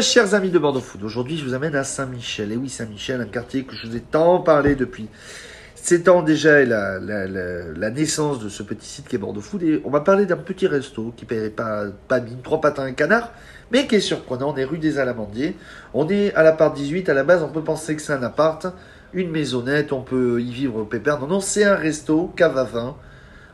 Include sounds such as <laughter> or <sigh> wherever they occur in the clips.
Chers amis de Bordeaux Food, aujourd'hui je vous amène à Saint-Michel. Et oui, Saint-Michel, un quartier que je vous ai tant parlé depuis 7 ans déjà, et la, la, la, la naissance de ce petit site qui est Bordeaux Food. Et on va parler d'un petit resto qui paierait pas, pas mine, trois patins, un canard, mais qui est surprenant. On est rue des Alamandiers. On est à l'appart 18. À la base, on peut penser que c'est un appart, une maisonnette, on peut y vivre au pépère. Non, non, c'est un resto, cave à vin.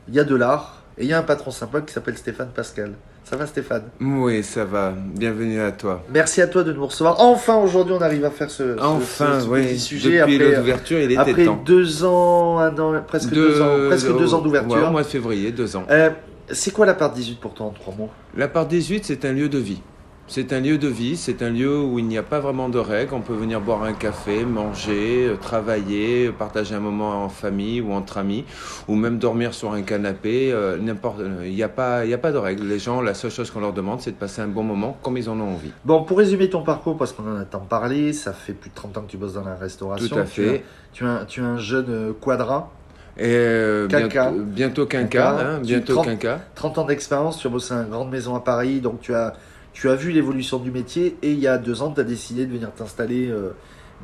Il y a de l'art. Et il y a un patron sympa qui s'appelle Stéphane Pascal. Ça va Stéphane Oui, ça va. Bienvenue à toi. Merci à toi de nous recevoir. Enfin, aujourd'hui, on arrive à faire ce, enfin, ce, ce oui. petit sujet Depuis après, l'ouverture, il était après temps. deux ans, un an, presque deux, ans, presque deux ans d'ouverture. Ouais, au mois de février, deux ans. Euh, c'est quoi la part 18 pour toi en trois mots? La part 18, c'est un lieu de vie. C'est un lieu de vie, c'est un lieu où il n'y a pas vraiment de règles. On peut venir boire un café, manger, euh, travailler, partager un moment en famille ou entre amis, ou même dormir sur un canapé. euh, N'importe, il n'y a pas, a pas de règles. Les gens, la seule chose qu'on leur demande, c'est de passer un bon moment comme ils en ont envie. Bon, pour résumer ton parcours, parce qu'on en a tant parlé, ça fait plus de 30 ans que tu bosses dans la restauration. Tout à fait. tu, as, tu as un jeune euh, quadra, Et euh, Quinca. bientôt, bientôt quinca, Quinca. hein, bientôt 30 quinca. 30 ans d'expérience, tu as bossé dans une grande maison à Paris, donc tu as, tu as vu l'évolution du métier, et il y a deux ans, tu as décidé de venir t'installer euh,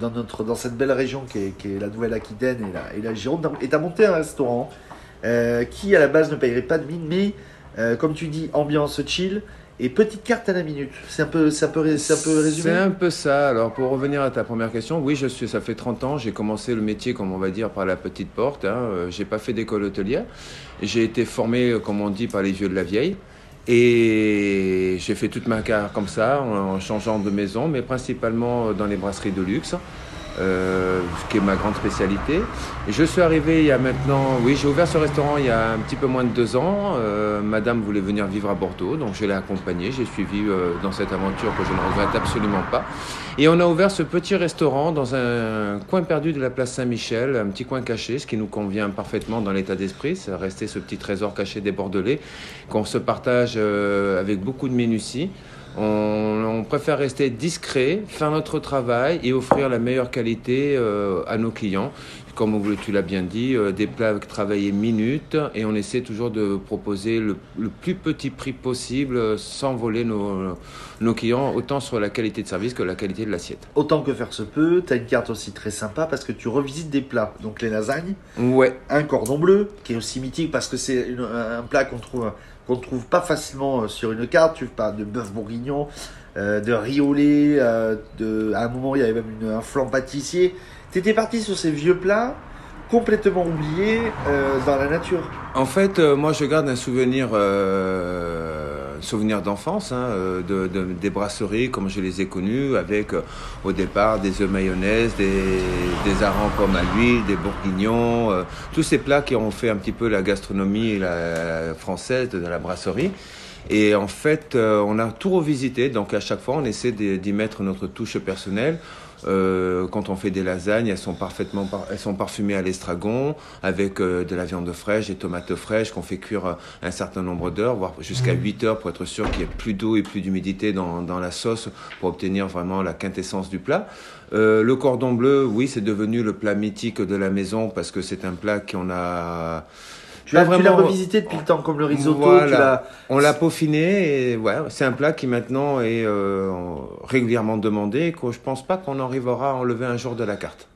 dans, cette belle région qui est, la Nouvelle-Aquitaine et la, et la Gironde, et tu as monté un restaurant euh, qui, à la base, ne payerait pas de mine, mais, euh, comme tu dis, ambiance chill, et petite carte à la minute. C'est un peu, résumé C'est un peu ça. Alors, pour revenir à ta première question, oui, je suis, ça fait 30 ans. J'ai commencé le métier, comme on va dire, par la petite porte. Hein. J'ai pas fait d'école hôtelière. J'ai été formé, comme on dit, par les vieux de la vieille. Et j'ai fait toute ma carrière comme ça, en, changeant de maison, mais principalement dans les brasseries de luxe. Euh, ce qui est ma grande spécialité. Je suis arrivé il y a maintenant, oui, j'ai ouvert ce restaurant il y a un petit peu moins de deux ans. Euh, madame voulait venir vivre à Bordeaux, donc je l'ai accompagnée. J'ai suivi euh, dans cette aventure que je ne regrette absolument pas. Et on a ouvert ce petit restaurant dans un coin perdu de la place Saint-Michel, un petit coin caché, ce qui nous convient parfaitement dans l'état d'esprit. C'est rester ce petit trésor caché des Bordelais qu'on se partage avec beaucoup de minutie. On, on préfère rester discret, faire notre travail et offrir la meilleure qualité euh, à nos clients. Comme tu l'as bien dit, euh, des plats travaillés minutes et on essaie toujours de proposer le, le plus petit prix possible euh, sans voler nos, nos clients, autant sur la qualité de service que la qualité de l'assiette. Autant que faire se peut, tu as une carte aussi très sympa parce que tu revisites des plats. Donc les lasagnes, Ouais, un cordon bleu qui est aussi mythique parce que c'est un plat qu'on trouve qu'on trouve pas facilement euh, sur une carte. Tu parles de bœuf bourguignon, euh, de lait, euh, de, à un moment il y avait même une- un flan pâtissier. Tu étais parti sur ces vieux plats complètement oubliés dans la nature. En fait, moi, je garde un souvenir, euh, souvenir d'enfance, hein, euh, de, de- des brasseries comme je les ai connues, avec euh, au départ des œufs mayonnaise, des, des harengs pommes à l'huile, des bourguignons, euh, tous ces plats qui ont fait un petit peu la gastronomie la- française de la brasserie. Et en fait, euh, on a tout revisité, donc à chaque fois, on essaie d'y mettre notre touche personnelle. Euh, quand on fait des lasagnes, elles sont parfaitement, par- elles sont parfumées à l'estragon avec euh, de la viande fraîche, des tomates fraîches qu'on fait cuire euh, un certain nombre d'heures, voire jusqu'à 8 heures pour être sûr qu'il y ait plus d'eau et plus d'humidité dans, dans la sauce pour obtenir vraiment la quintessence du plat. Euh, le cordon bleu, oui, c'est devenu le plat mythique de la maison parce que c'est un plat qu'on a Tu l'as vraiment- revisité depuis le temps comme le risotto. Voilà. tu l'as- On l'a peaufiné et ouais, c'est un plat qui maintenant est euh, régulièrement demandé et que je pense pas qu'on arrivera à enlever un jour de la carte.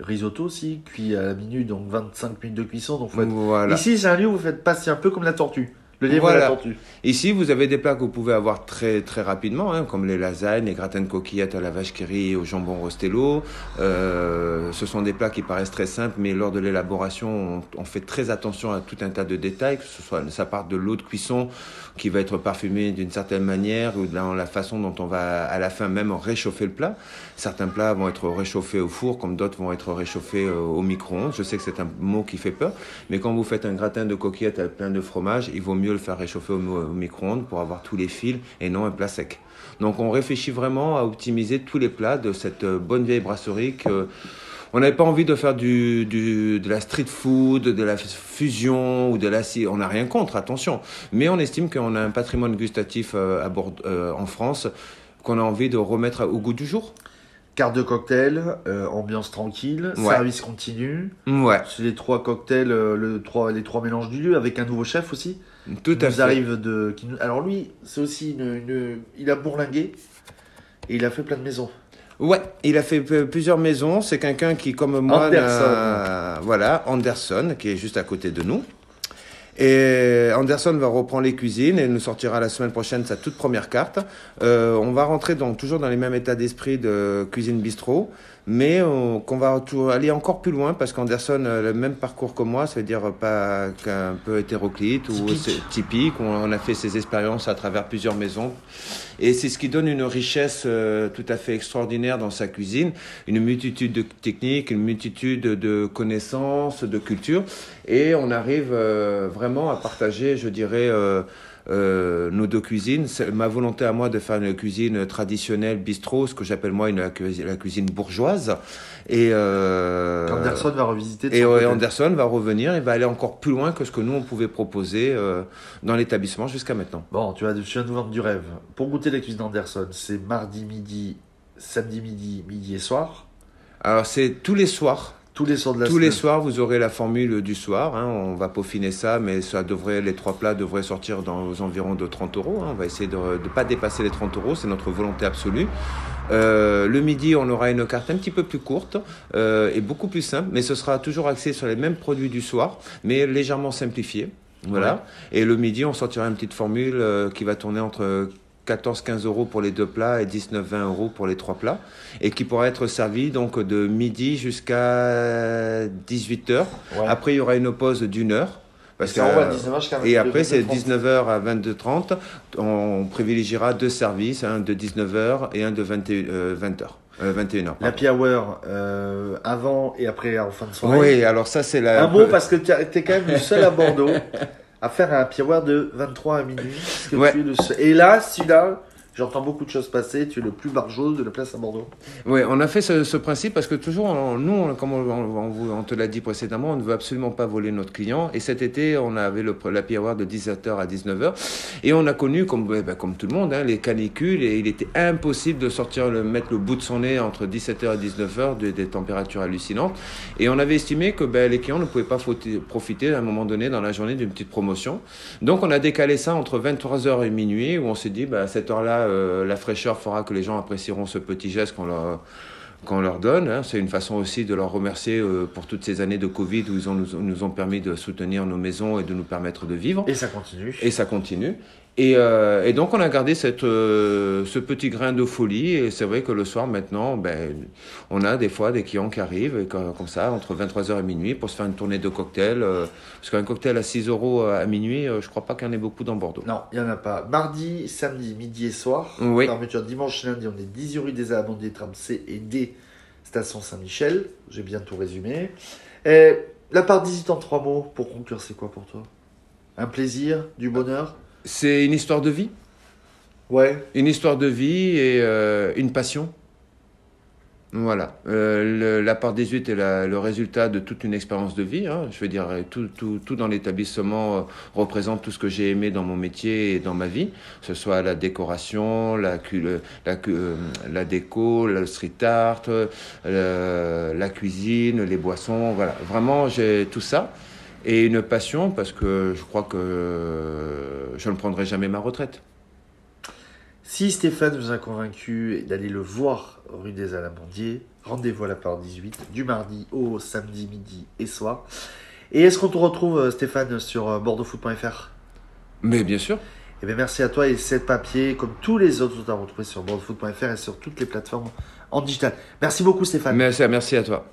Risotto aussi, cuit à la minute, donc 25 minutes de cuisson. Donc faut être- Voilà. Ici, c'est un lieu où vous faites passer un peu comme la tortue. Le Voilà. la tortue. Ici, vous avez des plats que vous pouvez avoir très très rapidement, hein, comme les lasagnes, les gratins de coquillettes à la vache qui rit et au jambon rostello. Euh, ce sont des plats qui paraissent très simples, mais lors de l'élaboration, on, on fait très attention à tout un tas de détails, que ce soit ça part de l'eau de cuisson qui va être parfumée d'une certaine manière, ou dans la façon dont on va à la fin même réchauffer le plat. Certains plats vont être réchauffés au four, comme d'autres vont être réchauffés euh, au micro-ondes. Je sais que c'est un mot qui fait peur, mais quand vous faites un gratin de coquillettes avec plein de fromage, il vaut mieux le faire réchauffer au, au micro-ondes pour avoir tous les fils et non un plat sec. Donc on réfléchit vraiment à optimiser tous les plats de cette euh, bonne vieille brasserie que on n'avait pas envie de faire du, du- de la street food, de la fusion ou de la... On n'a rien contre, attention. Mais on estime qu'on a un patrimoine gustatif euh, à Bord- euh, en France qu'on a envie de remettre au goût du jour. Carte de cocktail, euh, ambiance tranquille, Ouais. service continu. Ouais, C'est les trois cocktails, euh, le, trois, les trois mélanges du lieu, avec un nouveau chef aussi. Tout à nous fait. arrive de. qui nous- Alors lui, c'est aussi une, une- Il a bourlingué. Et il a fait plein de maisons. Ouais, il a fait plusieurs maisons. C'est quelqu'un qui, comme moi, Anderson. voilà, Anderson, qui est juste à côté de nous. Et Anderson va reprendre les cuisines et nous sortira la semaine prochaine sa toute première carte. Euh, on va rentrer donc toujours dans les mêmes états d'esprit de cuisine bistrot, mais euh, qu'on va aller encore plus loin parce qu'Anderson a le même parcours que moi, ça veut dire pas qu'un peu hétéroclite ou Typique. On, a fait ses expériences à travers plusieurs maisons et c'est ce qui donne une richesse euh, tout à fait extraordinaire dans sa cuisine, une multitude de techniques, une multitude de connaissances, de cultures. Et on arrive euh, vraiment à partager, je dirais, euh, nos deux cuisines. Ma volonté à moi de faire une cuisine traditionnelle, bistrot, ce que j'appelle moi une, la, cuisine, la cuisine bourgeoise. Et, euh, Anderson va revisiter et ouais. Anderson va revenir et va aller encore plus loin que ce que nous on pouvait proposer euh, dans l'établissement jusqu'à maintenant. Bon, tu vas, tu viens de nous vendre du rêve. Pour goûter la cuisine d'Anderson, c'est mardi midi, samedi midi, midi et soir. Alors c'est tous les soirs. Tous les soirs de la Tous semaine. les soirs, vous aurez la formule du soir. hein. On va peaufiner ça, mais ça devrait, les trois plats devraient sortir dans aux environs de 30 euros. hein. On va essayer de ne pas dépasser les 30 euros. C'est notre volonté absolue. Euh, le midi, on aura une carte un petit peu plus courte euh, et beaucoup plus simple, mais ce sera toujours axé sur les mêmes produits du soir, mais légèrement simplifié. Voilà. Et le midi, on sortira une petite formule euh, qui va tourner entre 14-15 euros pour les deux plats et 19-20 euros pour les trois plats, et qui pourra être servi donc de midi jusqu'à 18 heures. Ouais. Après, il y aura une pause d'une heure. Parce que, 19h jusqu'à et après, c'est 22h30. 19h à 22h30. On privilégiera deux services, un de 19h et un de 21, euh, 20h. Euh, 21h. L'happy hour euh, avant et après en fin de soirée. Oui, alors ça, c'est la. Un mot parce que tu es quand même le seul à Bordeaux <laughs> à faire un happy hour de 23 à minuit. parce que Ouais. tu es le seul. Et là, celui-là, j'entends beaucoup de choses passer. Tu es le plus barjot de la place à Bordeaux. Oui, on a fait ce, principe parce que toujours, nous, comme on, te l'a dit précédemment, on ne veut absolument pas voler notre client. Et cet été, on avait le, la hour de 17h à 19h. Et on a connu, comme, eh ben, comme tout le monde, hein, les canicules. Et il était impossible de sortir, le, mettre le bout de son nez entre 17h et 19h, de- des températures hallucinantes. Et on avait estimé que ben, les clients ne pouvaient pas profiter à un moment donné dans la journée d'une petite promotion. Donc on a décalé ça entre 23h et minuit, où on s'est dit, bah, à cette heure-là, euh, la fraîcheur fera que les gens apprécieront ce petit geste qu'on leur, qu'on leur donne. hein. C'est une façon aussi de leur remercier euh, pour toutes ces années de Covid où ils ont, nous, nous ont permis de soutenir nos maisons et de nous permettre de vivre. Et ça continue. Et ça continue. Et, euh, et donc on a gardé cette, euh, ce petit grain de folie. Et c'est vrai que le soir maintenant, ben, on a des fois des clients qui arrivent et comme, comme ça entre 23h et minuit pour se faire une tournée de cocktails. euh, parce qu'un cocktail à 6 euros à minuit, je crois pas qu'il y en ait beaucoup dans Bordeaux. Non, il n'y en a pas. Mardi, samedi, midi et soir. Oui. Fermeture dimanche et lundi, on est 10 rue des Amandiers, tram C et D, station Saint-Michel. J'ai bien tout résumé. Et la part 18 en trois mots, pour conclure, c'est quoi pour toi? Un plaisir, du bonheur? C'est une histoire de vie. Ouais. Une histoire de vie et euh, une passion. Voilà. Euh, le- la part 18 est la- le résultat de toute une expérience de vie. hein. Je veux dire, tout, tout, tout dans l'établissement euh, représente tout ce que j'ai aimé dans mon métier et dans ma vie, que ce soit la décoration, la, le- la, euh, la déco, le street art, euh, la cuisine, les boissons. Voilà. Vraiment, j'ai tout ça. Et une passion parce que je crois que je ne prendrai jamais ma retraite. Si Stéphane vous a convaincu d'aller le voir rue des Amandiers, rendez-vous à la part 18, du mardi au samedi midi et soir. Et est-ce qu'on te retrouve, euh, Stéphane, sur euh, bordeauxfoot.fr Mais bien sûr. Eh bien, merci à toi et cette papier, comme tous les autres, sont à retrouver sur bordeauxfoot.fr et sur toutes les plateformes en digital. Merci beaucoup, Stéphane. Merci, merci à toi.